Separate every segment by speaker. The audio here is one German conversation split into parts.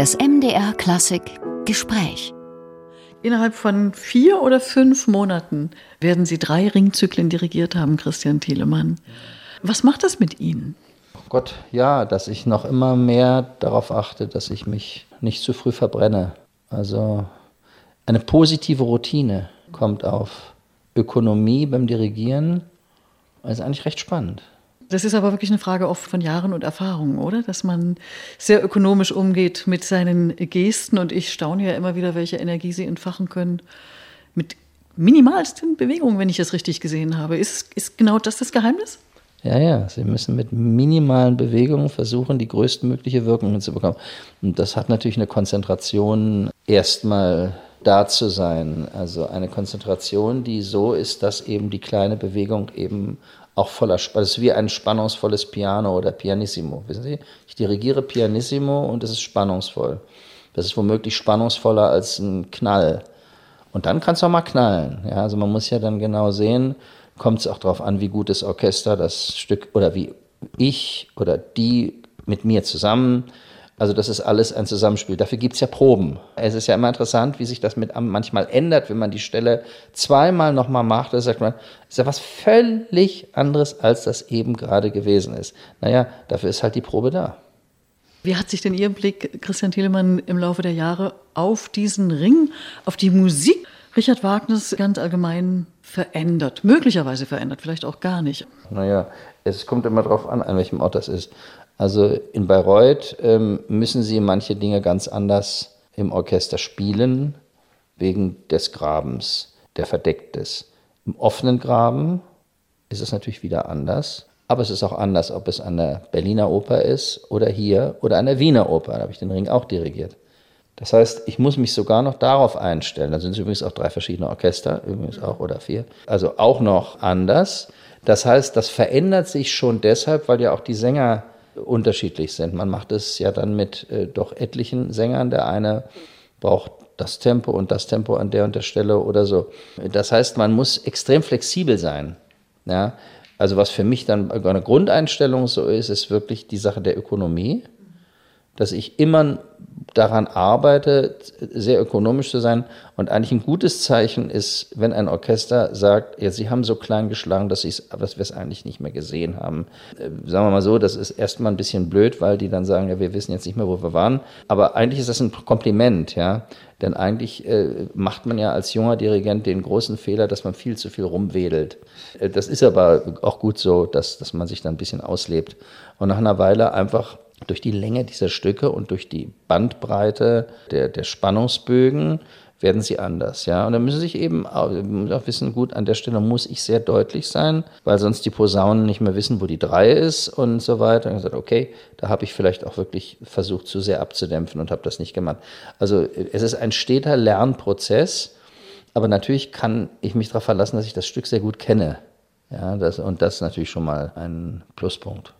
Speaker 1: Das MDR Klassik Gespräch.
Speaker 2: Innerhalb von vier oder fünf Monaten werden Sie drei Ringzyklen dirigiert haben, Christian Thielemann. Was macht das mit Ihnen?
Speaker 3: Oh Gott, ja, dass ich noch immer mehr darauf achte, dass ich mich nicht zu früh verbrenne. Also eine positive Routine kommt auf. Ökonomie beim Dirigieren das ist eigentlich recht spannend.
Speaker 2: Das ist aber wirklich eine Frage oft von Jahren und Erfahrungen, oder? Dass man sehr ökonomisch umgeht mit seinen Gesten. Und ich staune ja immer wieder, welche Energie sie entfachen können. Mit minimalsten Bewegungen, wenn ich es richtig gesehen habe. Ist, ist genau das das Geheimnis?
Speaker 3: Ja, ja, sie müssen mit minimalen Bewegungen versuchen, die größtmögliche Wirkung hinzubekommen. Und das hat natürlich eine Konzentration, erstmal da zu sein. Also eine Konzentration, die so ist, dass eben die kleine Bewegung eben auch voller, das ist wie ein spannungsvolles Piano oder Pianissimo. Wissen Sie, ich dirigiere Pianissimo und es ist spannungsvoll. Das ist womöglich spannungsvoller als ein Knall. Und dann kann es auch mal knallen. Ja, also man muss ja dann genau sehen, kommt es auch darauf an, wie gut das Orchester das Stück oder wie ich oder die mit mir zusammen also das ist alles ein Zusammenspiel. Dafür gibt es ja Proben. Es ist ja immer interessant, wie sich das mit manchmal ändert, wenn man die Stelle zweimal nochmal macht. Da sagt man, ist ja was völlig anderes, als das eben gerade gewesen ist. Naja, dafür ist halt die Probe da.
Speaker 2: Wie hat sich denn Ihr Blick, Christian Thielemann, im Laufe der Jahre auf diesen Ring, auf die Musik Richard Wagners ganz allgemein verändert? Möglicherweise verändert, vielleicht auch gar nicht.
Speaker 3: Naja, es kommt immer darauf an, an welchem Ort das ist. Also in Bayreuth ähm, müssen sie manche Dinge ganz anders im Orchester spielen, wegen des Grabens, der verdeckt ist. Im offenen Graben ist es natürlich wieder anders. Aber es ist auch anders, ob es an der Berliner Oper ist oder hier oder an der Wiener Oper. Da habe ich den Ring auch dirigiert. Das heißt, ich muss mich sogar noch darauf einstellen. Da sind es übrigens auch drei verschiedene Orchester, übrigens auch oder vier. Also auch noch anders. Das heißt, das verändert sich schon deshalb, weil ja auch die Sänger unterschiedlich sind. Man macht es ja dann mit äh, doch etlichen Sängern. Der eine braucht das Tempo und das Tempo an der und der Stelle oder so. Das heißt, man muss extrem flexibel sein. Ja? Also was für mich dann eine Grundeinstellung so ist, ist wirklich die Sache der Ökonomie, dass ich immer daran arbeite, sehr ökonomisch zu sein. Und eigentlich ein gutes Zeichen ist, wenn ein Orchester sagt, ja, sie haben so klein geschlagen, dass, dass wir es eigentlich nicht mehr gesehen haben. Äh, sagen wir mal so, das ist erstmal ein bisschen blöd, weil die dann sagen, ja, wir wissen jetzt nicht mehr, wo wir waren. Aber eigentlich ist das ein Kompliment, ja. Denn eigentlich äh, macht man ja als junger Dirigent den großen Fehler, dass man viel zu viel rumwedelt. Äh, das ist aber auch gut so, dass, dass man sich dann ein bisschen auslebt. Und nach einer Weile einfach durch die Länge dieser Stücke und durch die Bandbreite der, der Spannungsbögen werden sie anders, ja. Und dann müssen sie sich eben auch, auch, wissen, gut, an der Stelle muss ich sehr deutlich sein, weil sonst die Posaunen nicht mehr wissen, wo die drei ist und so weiter. Und gesagt, okay, da habe ich vielleicht auch wirklich versucht, zu sehr abzudämpfen und habe das nicht gemacht. Also es ist ein steter Lernprozess, aber natürlich kann ich mich darauf verlassen, dass ich das Stück sehr gut kenne. Ja, das, und das ist natürlich schon mal ein Pluspunkt.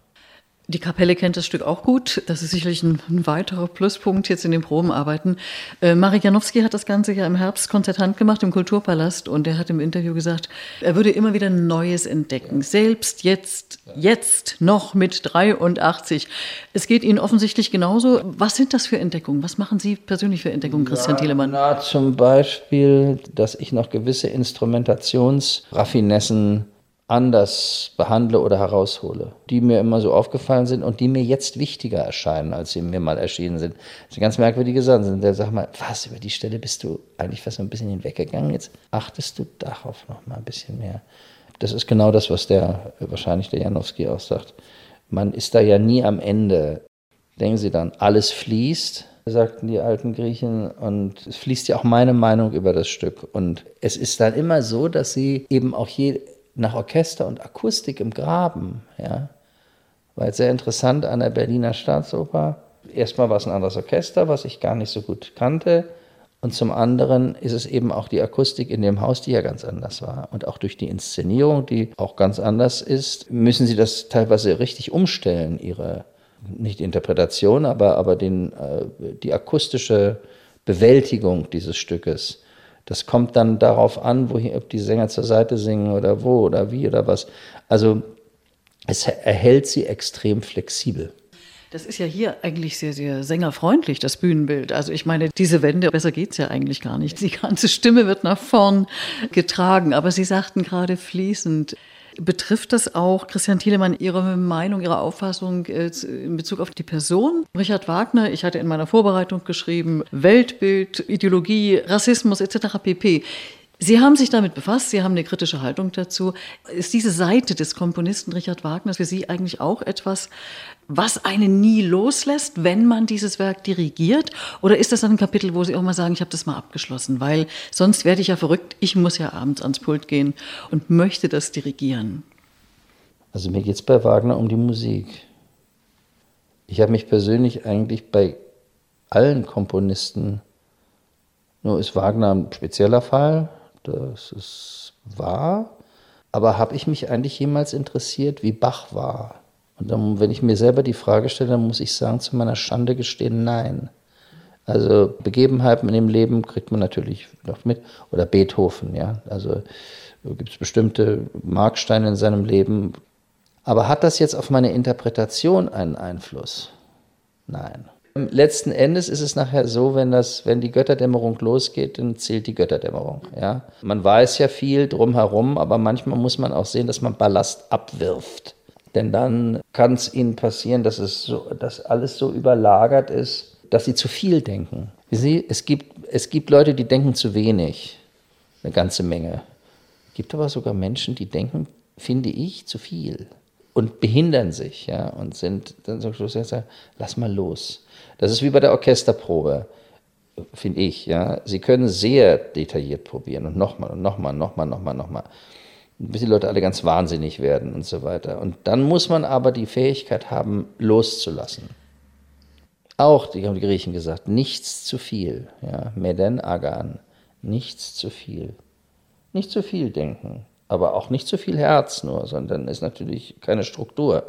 Speaker 2: Die Kapelle kennt das Stück auch gut. Das ist sicherlich ein, ein weiterer Pluspunkt jetzt in den Probenarbeiten. Äh, Marek Janowski hat das Ganze ja im Herbst konzertant gemacht im Kulturpalast und er hat im Interview gesagt, er würde immer wieder Neues entdecken. Selbst jetzt, jetzt noch mit 83. Es geht Ihnen offensichtlich genauso. Was sind das für Entdeckungen? Was machen Sie persönlich für Entdeckungen, Christian
Speaker 3: ja,
Speaker 2: Thielemann?
Speaker 3: Na, zum Beispiel, dass ich noch gewisse Instrumentationsraffinessen anders behandle oder heraushole, die mir immer so aufgefallen sind und die mir jetzt wichtiger erscheinen, als sie mir mal erschienen sind. Das sind ganz merkwürdige Sachen. Der sagt mal, was, über die Stelle bist du eigentlich fast ein bisschen hinweggegangen. Jetzt achtest du darauf noch mal ein bisschen mehr. Das ist genau das, was der, wahrscheinlich der Janowski auch sagt. Man ist da ja nie am Ende. Denken Sie dann, alles fließt, sagten die alten Griechen. Und es fließt ja auch meine Meinung über das Stück. Und es ist dann immer so, dass sie eben auch je nach Orchester und Akustik im Graben. Ja. War jetzt sehr interessant an der Berliner Staatsoper. Erstmal war es ein anderes Orchester, was ich gar nicht so gut kannte. Und zum anderen ist es eben auch die Akustik in dem Haus, die ja ganz anders war. Und auch durch die Inszenierung, die auch ganz anders ist, müssen sie das teilweise richtig umstellen, ihre, nicht die Interpretation, aber, aber den, äh, die akustische Bewältigung dieses Stückes. Das kommt dann darauf an, wo, ob die Sänger zur Seite singen oder wo oder wie oder was. Also es erhält sie extrem flexibel.
Speaker 2: Das ist ja hier eigentlich sehr, sehr sängerfreundlich, das Bühnenbild. Also ich meine, diese Wände, besser geht's ja eigentlich gar nicht. Die ganze Stimme wird nach vorn getragen. Aber Sie sagten gerade fließend. Betrifft das auch, Christian Thielemann, Ihre Meinung, Ihre Auffassung äh, in Bezug auf die Person? Richard Wagner, ich hatte in meiner Vorbereitung geschrieben, Weltbild, Ideologie, Rassismus etc. pp. Sie haben sich damit befasst, Sie haben eine kritische Haltung dazu. Ist diese Seite des Komponisten Richard Wagner für Sie eigentlich auch etwas, was einen nie loslässt, wenn man dieses Werk dirigiert? Oder ist das dann ein Kapitel, wo Sie auch mal sagen, ich habe das mal abgeschlossen? Weil sonst werde ich ja verrückt, ich muss ja abends ans Pult gehen und möchte das dirigieren.
Speaker 3: Also mir geht es bei Wagner um die Musik. Ich habe mich persönlich eigentlich bei allen Komponisten, nur ist Wagner ein spezieller Fall, das ist wahr. Aber habe ich mich eigentlich jemals interessiert, wie Bach war? Und dann, wenn ich mir selber die Frage stelle, dann muss ich sagen, zu meiner Schande gestehen, nein. Also Begebenheiten in dem Leben kriegt man natürlich noch mit. Oder Beethoven, ja. Also gibt es bestimmte Marksteine in seinem Leben. Aber hat das jetzt auf meine Interpretation einen Einfluss? Nein. Letzten Endes ist es nachher so, wenn, das, wenn die Götterdämmerung losgeht, dann zählt die Götterdämmerung. Ja? Man weiß ja viel drumherum, aber manchmal muss man auch sehen, dass man Ballast abwirft. Denn dann kann es ihnen passieren, dass, es so, dass alles so überlagert ist, dass sie zu viel denken. Sie, es, gibt, es gibt Leute, die denken zu wenig. Eine ganze Menge. Es gibt aber sogar Menschen, die denken, finde ich, zu viel. Und behindern sich, ja, und sind dann so Schluss, lass mal los. Das ist wie bei der Orchesterprobe, finde ich. Ja. Sie können sehr detailliert probieren und nochmal und nochmal, nochmal, nochmal, nochmal, bis die Leute alle ganz wahnsinnig werden und so weiter. Und dann muss man aber die Fähigkeit haben, loszulassen. Auch, die haben die Griechen gesagt, nichts zu viel. Ja. Meden agan, nichts zu viel. Nicht zu viel denken, aber auch nicht zu viel Herz nur, sondern ist natürlich keine Struktur.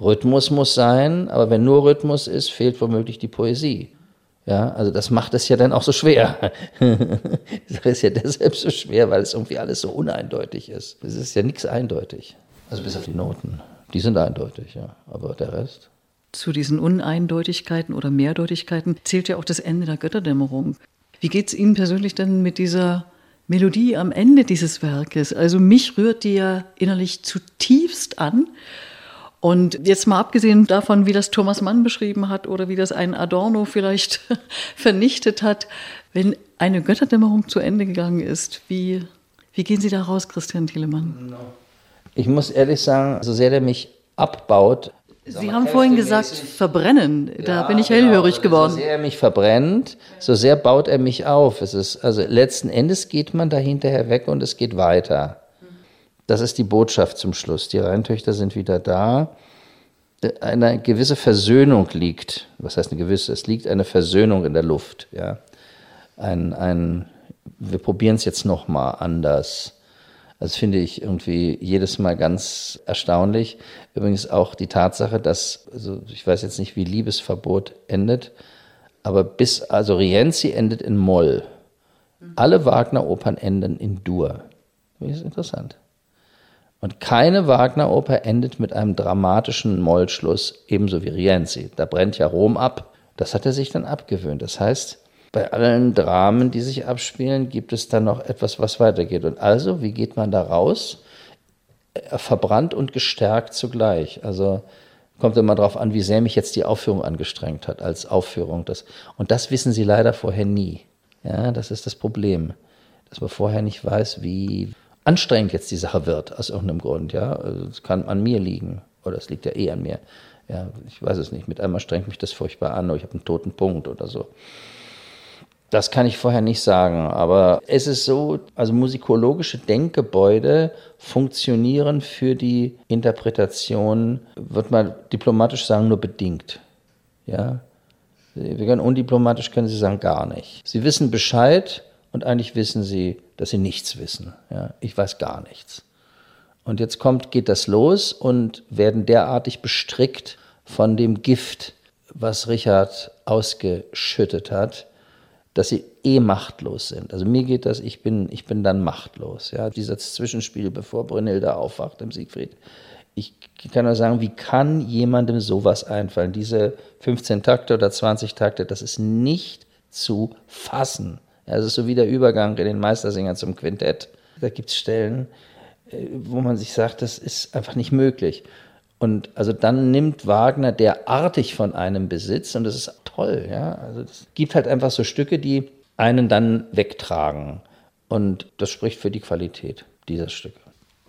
Speaker 3: Rhythmus muss sein, aber wenn nur Rhythmus ist, fehlt womöglich die Poesie. Ja, also das macht es ja dann auch so schwer. das ist ja deshalb so schwer, weil es irgendwie alles so uneindeutig ist. Es ist ja nichts eindeutig. Also bis auf die Noten. Die sind eindeutig, ja. Aber der Rest.
Speaker 2: Zu diesen Uneindeutigkeiten oder Mehrdeutigkeiten zählt ja auch das Ende der Götterdämmerung. Wie geht es Ihnen persönlich denn mit dieser Melodie am Ende dieses Werkes? Also mich rührt die ja innerlich zutiefst an. Und jetzt mal abgesehen davon, wie das Thomas Mann beschrieben hat oder wie das ein Adorno vielleicht vernichtet hat, wenn eine Götterdämmerung zu Ende gegangen ist, wie, wie gehen Sie da raus, Christian Thielemann?
Speaker 3: Ich muss ehrlich sagen, so sehr der mich abbaut.
Speaker 2: Sie haben vorhin gesagt, verbrennen. Da ja, bin ich hellhörig genau. geworden.
Speaker 3: So sehr er mich verbrennt, so sehr baut er mich auf. Es ist, also letzten Endes geht man da hinterher weg und es geht weiter. Das ist die Botschaft zum Schluss. Die Rheintöchter sind wieder da. Eine gewisse Versöhnung liegt. Was heißt eine gewisse? Es liegt eine Versöhnung in der Luft. Ja. Ein, ein, wir probieren es jetzt nochmal anders. Das finde ich irgendwie jedes Mal ganz erstaunlich. Übrigens auch die Tatsache, dass, also ich weiß jetzt nicht, wie Liebesverbot endet, aber bis, also Rienzi endet in Moll. Alle Wagner-Opern enden in Dur. Das ist interessant. Und keine Wagner-Oper endet mit einem dramatischen Mollschluss, ebenso wie Rienzi. Da brennt ja Rom ab. Das hat er sich dann abgewöhnt. Das heißt, bei allen Dramen, die sich abspielen, gibt es dann noch etwas, was weitergeht. Und also, wie geht man da raus? Äh, verbrannt und gestärkt zugleich. Also kommt immer darauf an, wie sehr mich jetzt die Aufführung angestrengt hat als Aufführung. Das, und das wissen Sie leider vorher nie. Ja, das ist das Problem, dass man vorher nicht weiß, wie, anstrengend jetzt die Sache wird, aus irgendeinem Grund. Ja, also es kann an mir liegen oder es liegt ja eh an mir. Ja, ich weiß es nicht. Mit einmal strengt mich das furchtbar an oder ich habe einen toten Punkt oder so. Das kann ich vorher nicht sagen, aber es ist so, also musikologische Denkgebäude funktionieren für die Interpretation, wird man diplomatisch sagen, nur bedingt. Ja, wir können undiplomatisch können Sie sagen gar nicht. Sie wissen Bescheid und eigentlich wissen Sie dass sie nichts wissen. Ja, ich weiß gar nichts. Und jetzt kommt, geht das los und werden derartig bestrickt von dem Gift, was Richard ausgeschüttet hat, dass sie eh machtlos sind. Also mir geht das, ich bin, ich bin dann machtlos. Ja, dieses Zwischenspiel, bevor Brünnhilde aufwacht im Siegfried, Ich kann nur sagen, wie kann jemandem sowas einfallen? Diese 15 Takte oder 20 Takte, das ist nicht zu fassen. Ja, das ist so wie der Übergang in den Meistersinger zum Quintett. Da gibt es Stellen, äh, wo man sich sagt, das ist einfach nicht möglich. Und also dann nimmt Wagner derartig von einem Besitz und das ist toll. Ja? Also es gibt halt einfach so Stücke, die einen dann wegtragen. Und das spricht für die Qualität dieser Stücke.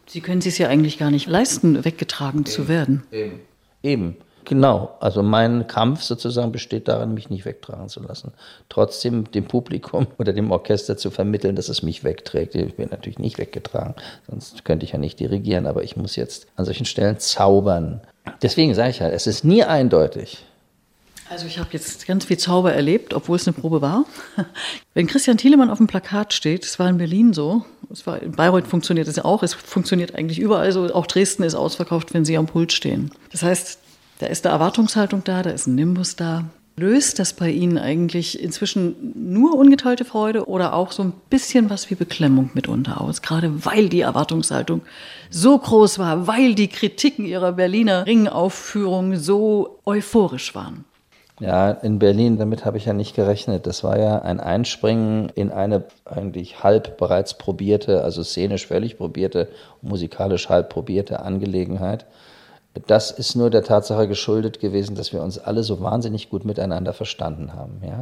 Speaker 2: Sie können es sich ja eigentlich gar nicht leisten, weggetragen Eben. zu werden.
Speaker 3: Eben. Eben. Genau, also mein Kampf sozusagen besteht darin, mich nicht wegtragen zu lassen. Trotzdem dem Publikum oder dem Orchester zu vermitteln, dass es mich wegträgt. Ich bin natürlich nicht weggetragen, sonst könnte ich ja nicht dirigieren, aber ich muss jetzt an solchen Stellen zaubern. Deswegen sage ich halt, es ist nie eindeutig.
Speaker 2: Also ich habe jetzt ganz viel Zauber erlebt, obwohl es eine Probe war. Wenn Christian Thielemann auf dem Plakat steht, es war in Berlin so, es war in Bayreuth funktioniert es ja auch, es funktioniert eigentlich überall so, auch Dresden ist ausverkauft, wenn Sie am Pult stehen. Das heißt, da ist eine Erwartungshaltung da, da ist ein Nimbus da. Löst das bei Ihnen eigentlich inzwischen nur ungeteilte Freude oder auch so ein bisschen was wie Beklemmung mitunter aus? Gerade weil die Erwartungshaltung so groß war, weil die Kritiken Ihrer Berliner Ringaufführung so euphorisch waren.
Speaker 3: Ja, in Berlin, damit habe ich ja nicht gerechnet. Das war ja ein Einspringen in eine eigentlich halb bereits probierte, also szenisch völlig probierte, musikalisch halb probierte Angelegenheit. Das ist nur der Tatsache geschuldet gewesen, dass wir uns alle so wahnsinnig gut miteinander verstanden haben. Ja?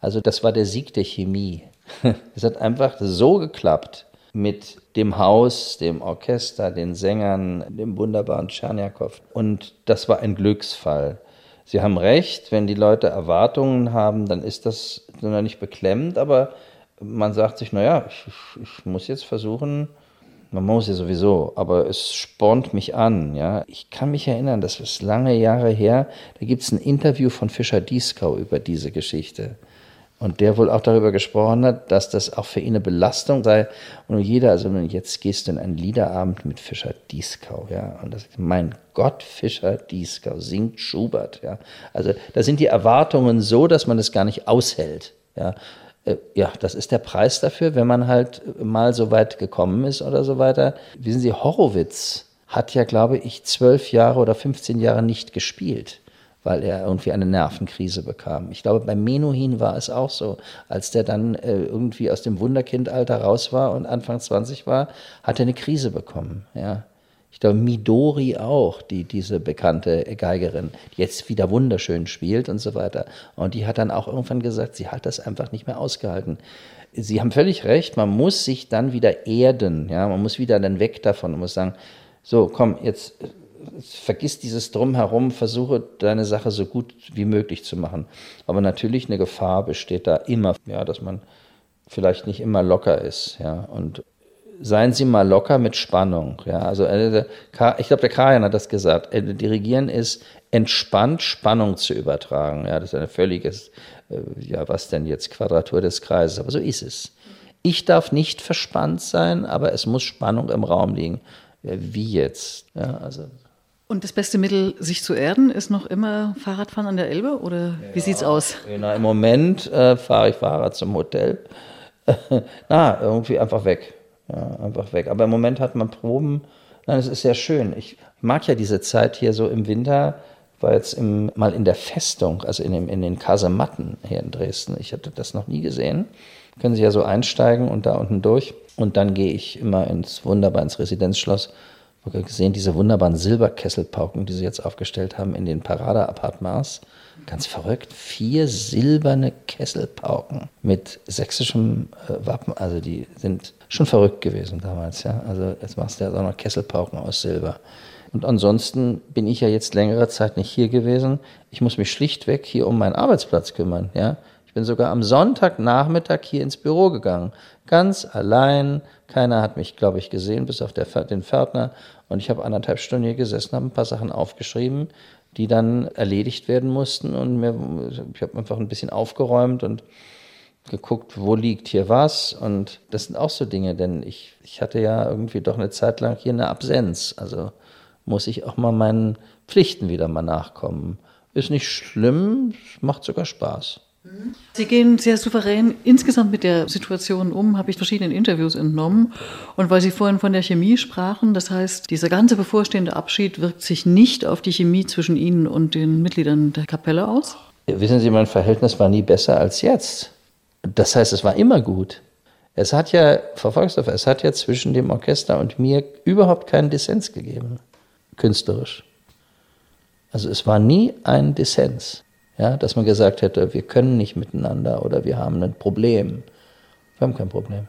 Speaker 3: Also das war der Sieg der Chemie. Es hat einfach so geklappt mit dem Haus, dem Orchester, den Sängern, dem wunderbaren Tscherniakow. Und das war ein Glücksfall. Sie haben recht, wenn die Leute Erwartungen haben, dann ist das noch nicht beklemmend, aber man sagt sich, naja, ich, ich muss jetzt versuchen, man muss ja sowieso, aber es spornt mich an. Ja, ich kann mich erinnern, das ist lange Jahre her. Da gibt es ein Interview von Fischer Dieskau über diese Geschichte und der wohl auch darüber gesprochen hat, dass das auch für ihn eine Belastung sei. Und jeder, also jetzt gehst du in einen Liederabend mit Fischer Dieskau, ja, und das, mein Gott, Fischer Dieskau singt Schubert, ja. Also da sind die Erwartungen so, dass man das gar nicht aushält, ja. Äh, ja, das ist der Preis dafür, wenn man halt mal so weit gekommen ist oder so weiter. Wissen Sie, Horowitz hat ja, glaube ich, zwölf Jahre oder 15 Jahre nicht gespielt, weil er irgendwie eine Nervenkrise bekam. Ich glaube, bei Menuhin war es auch so. Als der dann äh, irgendwie aus dem Wunderkindalter raus war und Anfang 20 war, hat er eine Krise bekommen. Ja. Ich glaube, Midori auch, die, diese bekannte Geigerin, die jetzt wieder wunderschön spielt und so weiter. Und die hat dann auch irgendwann gesagt, sie hat das einfach nicht mehr ausgehalten. Sie haben völlig recht, man muss sich dann wieder erden, ja, man muss wieder dann weg davon man muss sagen, so, komm, jetzt vergiss dieses Drumherum, versuche deine Sache so gut wie möglich zu machen. Aber natürlich eine Gefahr besteht da immer, ja, dass man vielleicht nicht immer locker ist, ja, und seien Sie mal locker mit Spannung. Ja, also äh, ich glaube, der Karajan hat das gesagt. Äh, dirigieren ist entspannt Spannung zu übertragen. Ja, das ist ein völliges, äh, ja, was denn jetzt Quadratur des Kreises? Aber so ist es. Ich darf nicht verspannt sein, aber es muss Spannung im Raum liegen. Wie jetzt? Ja, also.
Speaker 2: Und das beste Mittel, sich zu erden, ist noch immer Fahrradfahren an der Elbe? Oder wie ja, sieht's aus?
Speaker 3: Na, Im Moment äh, fahre ich Fahrrad zum Hotel. Na, irgendwie einfach weg. Ja, einfach weg. Aber im Moment hat man Proben. Nein, es ist sehr schön. Ich mag ja diese Zeit hier so im Winter. War jetzt im, mal in der Festung, also in, dem, in den Kasematten hier in Dresden. Ich hatte das noch nie gesehen. Können Sie ja so einsteigen und da unten durch. Und dann gehe ich immer ins wunderbar ins Residenzschloss gesehen, diese wunderbaren Silberkesselpauken, die sie jetzt aufgestellt haben in den Parade-Appartements. Ganz verrückt. Vier silberne Kesselpauken mit sächsischem äh, Wappen. Also die sind schon verrückt gewesen damals, ja. Also jetzt machst du ja auch noch Kesselpauken aus Silber. Und ansonsten bin ich ja jetzt längere Zeit nicht hier gewesen. Ich muss mich schlichtweg hier um meinen Arbeitsplatz kümmern, ja. Ich bin sogar am Sonntagnachmittag hier ins Büro gegangen. Ganz allein. Keiner hat mich, glaube ich, gesehen, bis auf der, den Pförtner. Und ich habe anderthalb Stunden hier gesessen, habe ein paar Sachen aufgeschrieben, die dann erledigt werden mussten. Und mir, ich habe einfach ein bisschen aufgeräumt und geguckt, wo liegt hier was. Und das sind auch so Dinge, denn ich, ich hatte ja irgendwie doch eine Zeit lang hier eine Absenz. Also muss ich auch mal meinen Pflichten wieder mal nachkommen. Ist nicht schlimm, macht sogar Spaß.
Speaker 2: Sie gehen sehr souverän insgesamt mit der Situation um, habe ich verschiedenen Interviews entnommen. Und weil Sie vorhin von der Chemie sprachen, das heißt, dieser ganze bevorstehende Abschied wirkt sich nicht auf die Chemie zwischen Ihnen und den Mitgliedern der Kapelle aus?
Speaker 3: Wissen Sie, mein Verhältnis war nie besser als jetzt. Das heißt, es war immer gut. Es hat ja, Frau Volksdorf, es hat ja zwischen dem Orchester und mir überhaupt keinen Dissens gegeben, künstlerisch. Also es war nie ein Dissens. Ja, dass man gesagt hätte, wir können nicht miteinander oder wir haben ein Problem. Wir haben kein Problem.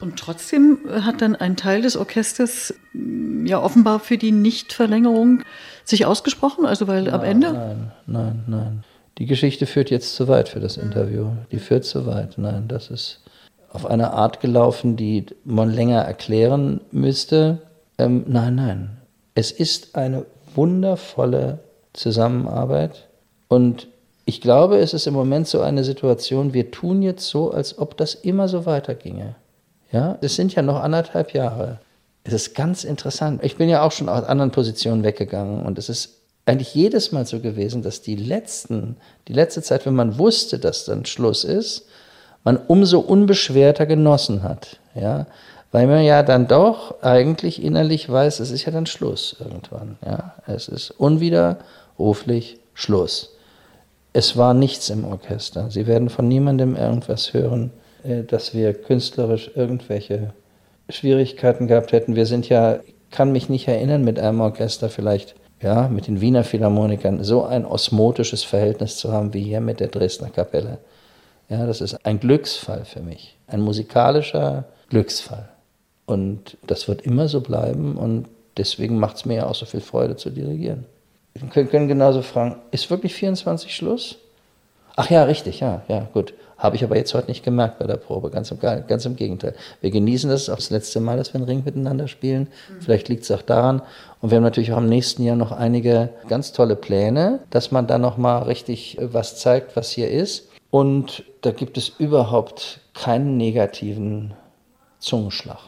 Speaker 2: Und trotzdem hat dann ein Teil des Orchesters ja offenbar für die Nichtverlängerung sich ausgesprochen, also weil
Speaker 3: nein,
Speaker 2: am Ende.
Speaker 3: Nein, nein, nein. Die Geschichte führt jetzt zu weit für das Interview. Die führt zu weit. Nein, das ist auf eine Art gelaufen, die man länger erklären müsste. Ähm, nein, nein. Es ist eine wundervolle Zusammenarbeit und ich glaube, es ist im Moment so eine Situation, wir tun jetzt so, als ob das immer so weiterginge. Ja, es sind ja noch anderthalb Jahre. Es ist ganz interessant. Ich bin ja auch schon aus anderen Positionen weggegangen und es ist eigentlich jedes Mal so gewesen, dass die letzten, die letzte Zeit, wenn man wusste, dass dann Schluss ist, man umso unbeschwerter genossen hat. Ja, weil man ja dann doch eigentlich innerlich weiß, es ist ja dann Schluss irgendwann. Ja, es ist unwiderruflich Schluss. Es war nichts im Orchester. Sie werden von niemandem irgendwas hören, äh, dass wir künstlerisch irgendwelche Schwierigkeiten gehabt hätten. Wir sind ja, ich kann mich nicht erinnern, mit einem Orchester vielleicht, ja, mit den Wiener Philharmonikern so ein osmotisches Verhältnis zu haben wie hier mit der Dresdner Kapelle. Ja, das ist ein Glücksfall für mich, ein musikalischer Glücksfall. Und das wird immer so bleiben und deswegen macht es mir ja auch so viel Freude zu dirigieren. Wir können genauso fragen, ist wirklich 24 Schluss? Ach ja, richtig, ja, ja, gut. Habe ich aber jetzt heute nicht gemerkt bei der Probe, ganz im, ganz im Gegenteil. Wir genießen das, auch das letzte Mal, dass wir einen Ring miteinander spielen. Mhm. Vielleicht liegt es auch daran. Und wir haben natürlich auch im nächsten Jahr noch einige ganz tolle Pläne, dass man da nochmal richtig äh, was zeigt, was hier ist. Und da gibt es überhaupt keinen negativen Zungenschlag.